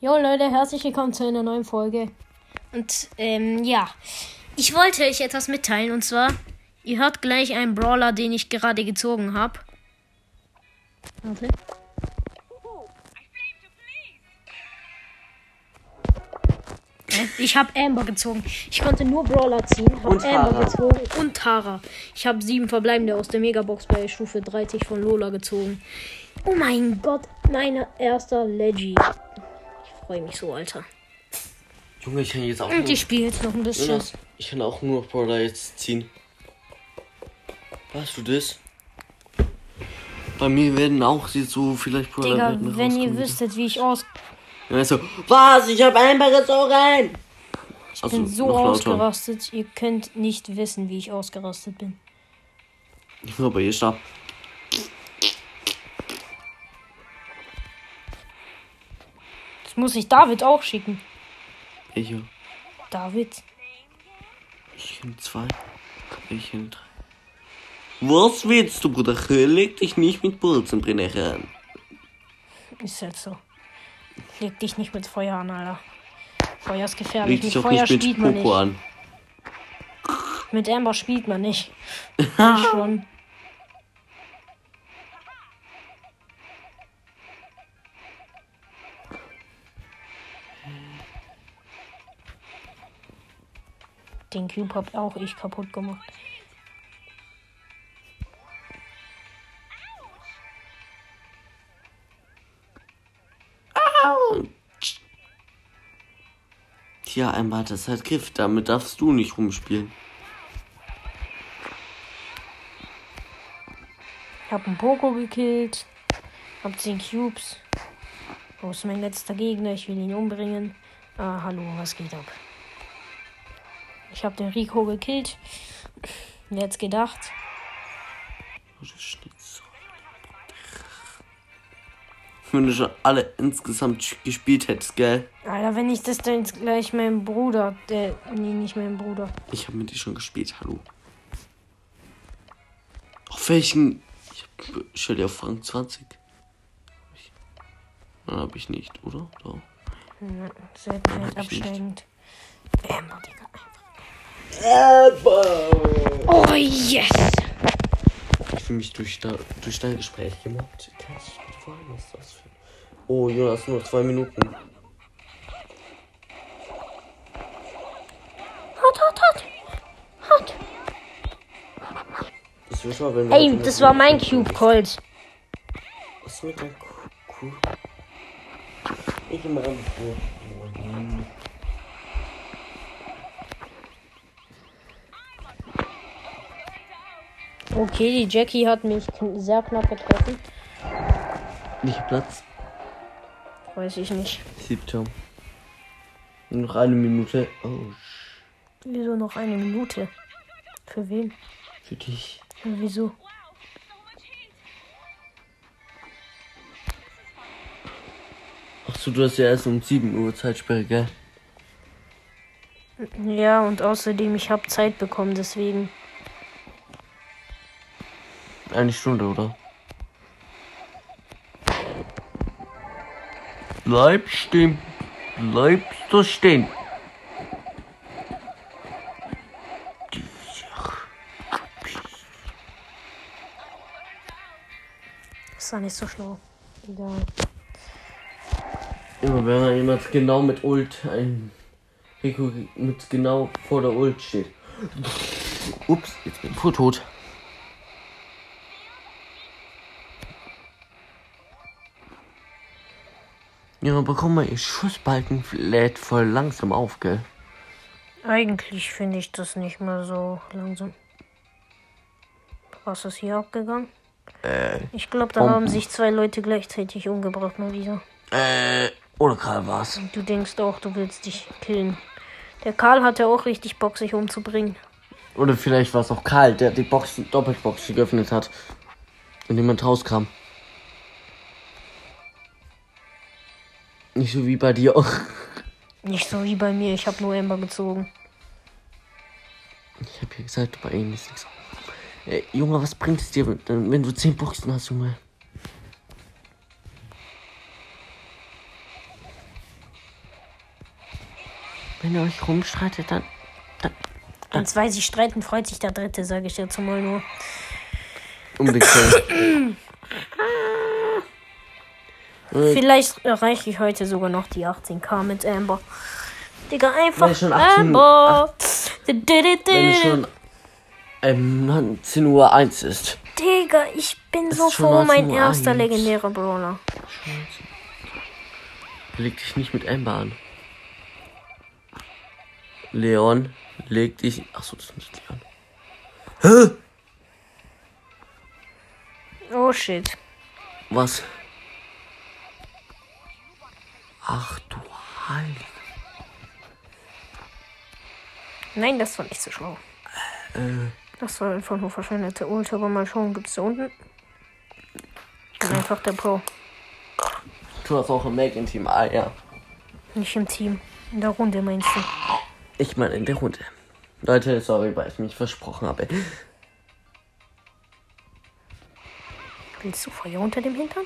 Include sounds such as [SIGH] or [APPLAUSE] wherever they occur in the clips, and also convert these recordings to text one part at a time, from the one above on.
Jo Leute, herzlich willkommen zu einer neuen Folge. Und ähm, ja, ich wollte euch etwas mitteilen und zwar, ihr hört gleich einen Brawler, den ich gerade gezogen habe. Warte. Ich habe Amber gezogen. Ich konnte nur Brawler ziehen. Hab Und Amber Tara. gezogen und Tara. Ich habe sieben verbleibende aus der Megabox bei Stufe 30 von Lola gezogen. Oh mein Gott, mein erster Leggy. Ich freue mich so, Alter. Junge, ich kann jetzt auch Und nur, ich spiele jetzt noch ein bisschen. Jonas, ich kann auch nur Brawler jetzt ziehen. Weißt du das? Bei mir werden auch so vielleicht Brawler Digga, werden wenn ihr wüsstet, wie ich aus Ja, so, was? Ich hab Amber gezogen! Ich bin so ausgerastet, ihr könnt nicht wissen, wie ich ausgerastet bin. Nur bei ihr starb. Muss ich David auch schicken. Ich, David. ich in zwei. Ich in drei. Was willst du, Bruder? Leg dich nicht mit Bulzenbrenner an. Ist halt so. Leg dich nicht mit Feuer an, Alter. Feuer ist gefährlich. Leg dich mit Feuer nicht mit spielt man Poco nicht. an. Mit Amber spielt man nicht. Ich [LAUGHS] schon. Den Cube hab auch ich kaputt gemacht. Tja, Amber, das hat Gift. Damit darfst du nicht rumspielen. Ich hab einen Poco gekillt. Hab 10 Cubes. Wo ist mein letzter Gegner? Ich will ihn umbringen. Ah, hallo, was geht ab? Ich hab den Rico gekillt. Wer hätte gedacht? Wenn du schon alle insgesamt gespielt hättest, gell? Alter, wenn ich das dann jetzt gleich meinem Bruder, der, nee, nicht meinem Bruder. Ich habe mit dir schon gespielt, hallo. Auf welchen? Ich hab, stell dir auf Rang 20. Ich, Nein, hab ich nicht, oder? Doch. Seltenheit absteigend. Amber, Digga. Aber Oh, yes! ich fühle mich durch, da, durch dein Gespräch gemobbt. Kann ich nicht vorstellen, was das für. Oh, Jonas, nur noch zwei Minuten. Hot, hot, hot! Hot! Das wäre schon, wenn Ey, das war mein Cube Colt. Was ist mit der Kuh? Ich immer am Okay, die Jackie hat mich sehr knapp getroffen. Nicht Platz. Weiß ich nicht. Siebter. Noch eine Minute. Oh, Wieso noch eine Minute? Für wen? für dich. Und wieso? Ach so, du hast ja erst um 7 Uhr Zeitsperre, gell? Ja, und außerdem, ich habe Zeit bekommen, deswegen. Eine Stunde, oder? Bleib stehen. Bleib so stehen. Das war nicht so schlau. Egal. Immer wenn jemand genau mit Ult ein Rico mit genau vor der Ult steht. Ups, jetzt bin ich voll tot. Guck mal, ihr Schussbalken lädt voll langsam auf, gell? Eigentlich finde ich das nicht mal so langsam. Was ist hier abgegangen? Äh, Ich glaube, da Bomben. haben sich zwei Leute gleichzeitig umgebracht, mal wieder. äh, oder Karl war's. Du denkst auch, du willst dich killen. Der Karl hatte auch richtig Bock, sich umzubringen. Oder vielleicht war es auch Karl, der die Box, Doppelbox geöffnet hat. Und jemand rauskam. Nicht so wie bei dir. [LAUGHS] Nicht so wie bei mir, ich habe nur Ember gezogen. Ich hab ja gesagt, bei ihm ist nichts. Ey, Junge, was bringt es dir, wenn wenn du 10 Boxen hast, Junge? Wenn ihr euch rumstreitet, dann. Wenn zwei sich streiten, freut sich der Dritte, sage ich jetzt mal nur. [COUGHS] Umgekehrt. Vielleicht erreiche ich heute sogar noch die 18k mit Amber. Digga, einfach schon 18 Amber. Wenn es schon ähm, 19 Uhr 1 ist. Digga, ich bin so froh, mein 19:01. erster legendärer Brawler. Leg dich nicht mit Amber an. Leon, leg dich. Achso, das ist nicht Leon. Hä? Oh shit. Was? Ach du Heilig. Nein, das war nicht so schlau. Äh, Das war einfach nur verschwendete Ult, aber mal schauen, gibt's da unten? Einfach der Pro. du hast auch ein Make im Team. Ah ja. Nicht im Team. In der Runde meinst du? Ich meine in der Runde. Leute, sorry, weil ich mich versprochen habe. Willst du Feuer unter dem Hintern?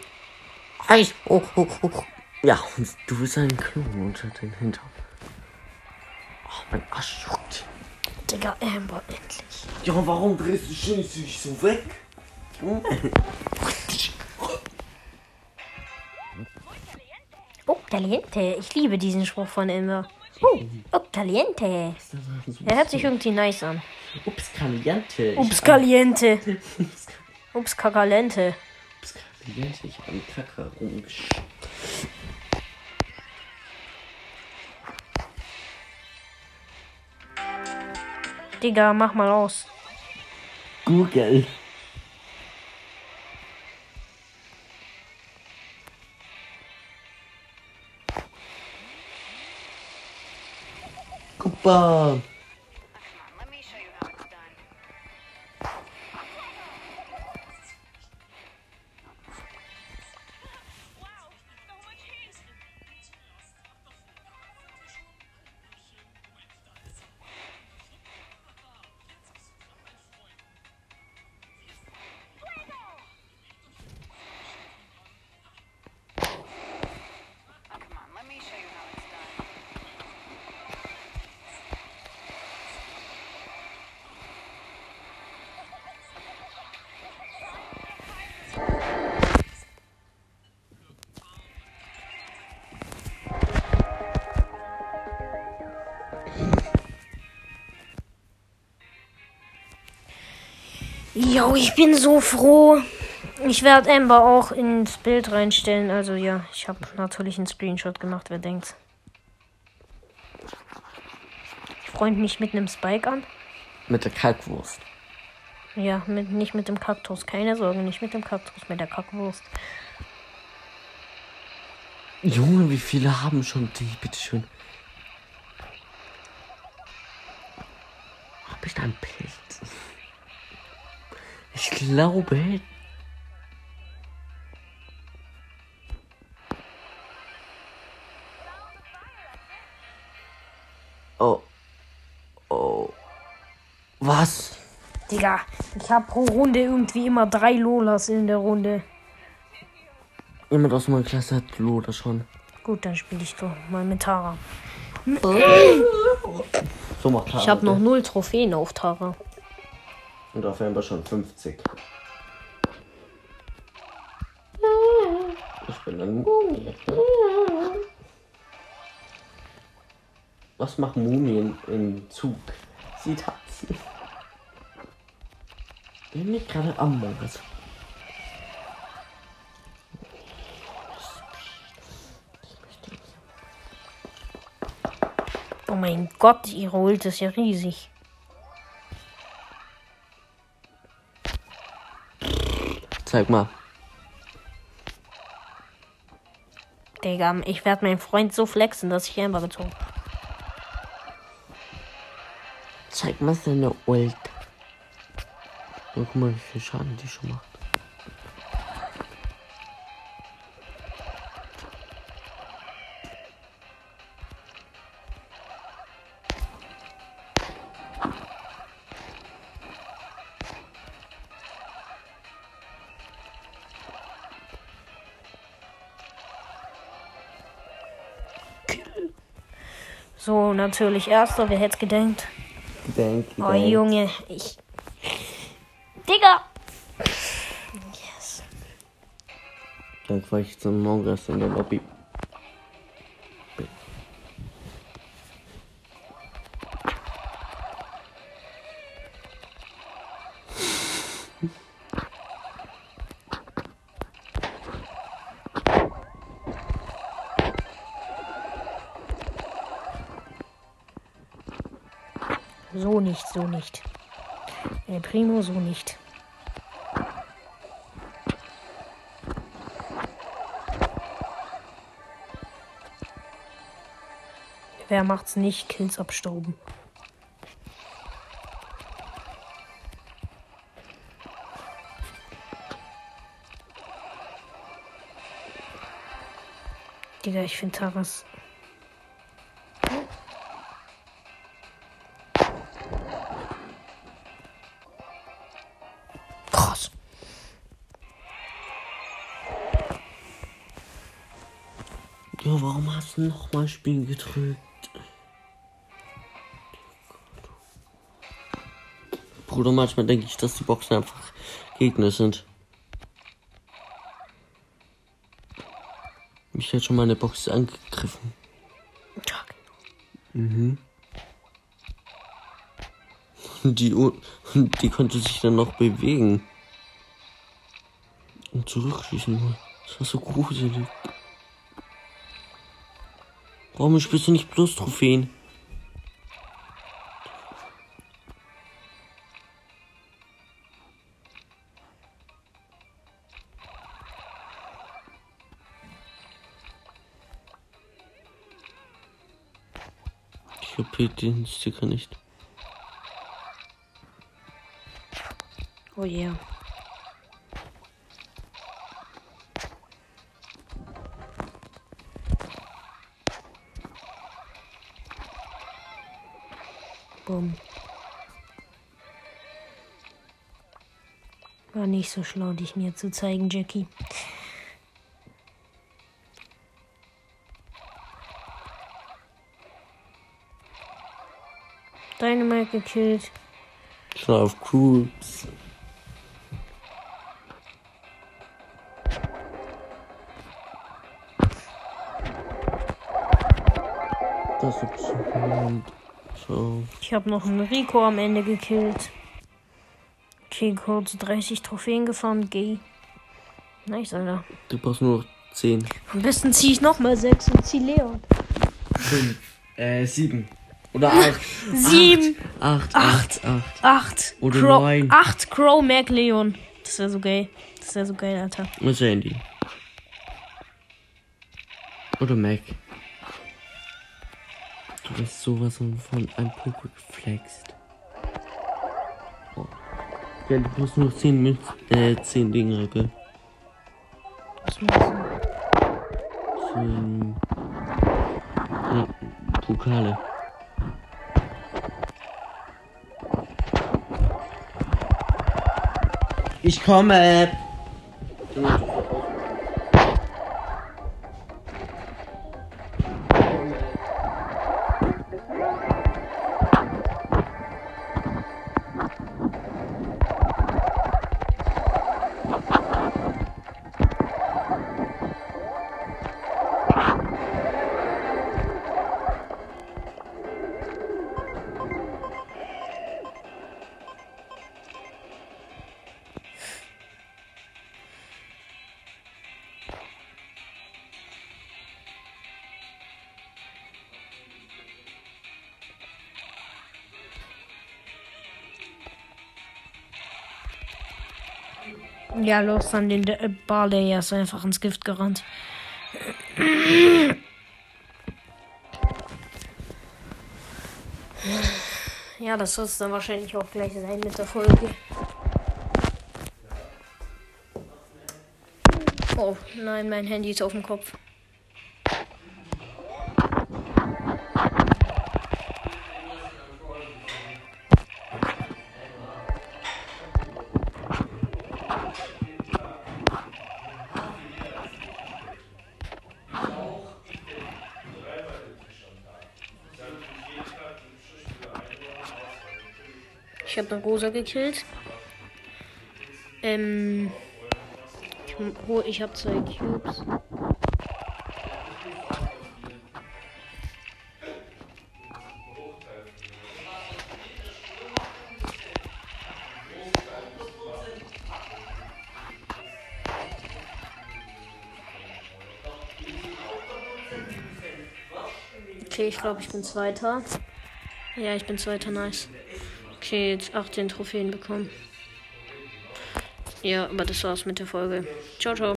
Eis. Oh, oh, oh. Ja, und du bist ein Klon unter den Hintern. Oh, mein Arsch juckt. Digga, Amber, endlich. Ja, warum drehst du dich so weg? Oh, caliente. Ich liebe diesen Spruch von Amber. Oh, oh, caliente. Er hört sich irgendwie nice an. Ups, Caliente. Ups, caliente. [LAUGHS] Ups, kakalente. Ups, Caliente. Ich habe einen Kacker rumgesch... Digga, mach mal aus. Google. Gupa. Let Jo, ich bin so froh. Ich werde Amber auch ins Bild reinstellen. Also ja, ich habe natürlich einen Screenshot gemacht, wer denkt. Ich freund mich mit einem Spike an. Mit der Kalkwurst. Ja, mit, nicht mit dem Kaktus. Keine Sorge, nicht mit dem Kaktus, mit der Kackwurst. Junge, wie viele haben schon die? Bitteschön. Hab ich da einen Pilz? Ich glaube. Oh. Oh. Was? Digga, ich habe pro Runde irgendwie immer drei Lolas in der Runde. Jemand aus meiner Klasse hat Loder schon. Gut, dann spiele ich doch mal mit Tara. So macht Ich habe noch null Trophäen auf Tara. Und auf Fall schon 50. Ich bin ein Mumie. Was machen Mumien im Zug? Sie tanzen. Bin nicht gerade am Morgen. Oh mein Gott, ihre Ult ist ja riesig. Zeig mal. Digga, ich werde meinen Freund so flexen, dass ich Amber gezogen habe. Zeig mal seine Ult. Guck mal, wie viel Schaden die schon macht. So, natürlich erster, wer hätte es gedenkt? Gedenk, Oh. Junge, ich. Digga! Yes. Dann war ich zum Mongas in der Lobby. So nicht, so nicht. El Primo, so nicht. Wer macht's nicht? Kills abstauben. Digga, ich finde Taras. Nochmal Spiel gedrückt? Bruder, manchmal denke ich, dass die Boxen einfach Gegner sind. Mich hat schon meine Box angegriffen. Mhm. Und die, [LAUGHS] die konnte sich dann noch bewegen. Und zurückschießen. Das war so gruselig. Warum spielst du nicht bloß Trophäen? Ich hab den Sticker nicht. Oh yeah. Bumm. War nicht so schlau, dich mir zu zeigen, Jackie. Dynamite gekillt. Auf Cruise. Das ist so. So. Ich habe noch einen Rico am Ende gekillt. Okay, kurz 30 Trophäen gefahren. Gay. Nice, Alter. Du brauchst nur noch 10. Am besten ziehe ich nochmal 6 und zieh Leon. 5. Äh, 7. Oder 8. 7, 8, 8, 8. 8. Oder Crow, neun. 8 Crow, Mac, Leon. Das wäre so geil. Das wäre so geil, Alter. Und Sandy. Oder Mac. Du bist sowas von einem Poké geflext. Oh. Ja, du brauchst nur 10 mit, äh, 10 Dinger, gell? Was? 10. Ja, Pokale. Ich komme. Ja, los, dann den äh, Barley. Ist einfach ins Gift gerannt. Ja, das soll es dann wahrscheinlich auch gleich sein mit der Folge. Oh, nein, mein Handy ist auf dem Kopf. Habe eine Rosa gekillt. Ähm. Ich, ich habe zwei Cubes. Okay, ich glaube, ich bin Zweiter. Ja, ich bin Zweiter, nice. Okay, jetzt 18 Trophäen bekommen. Ja, aber das war's mit der Folge. Ciao, ciao.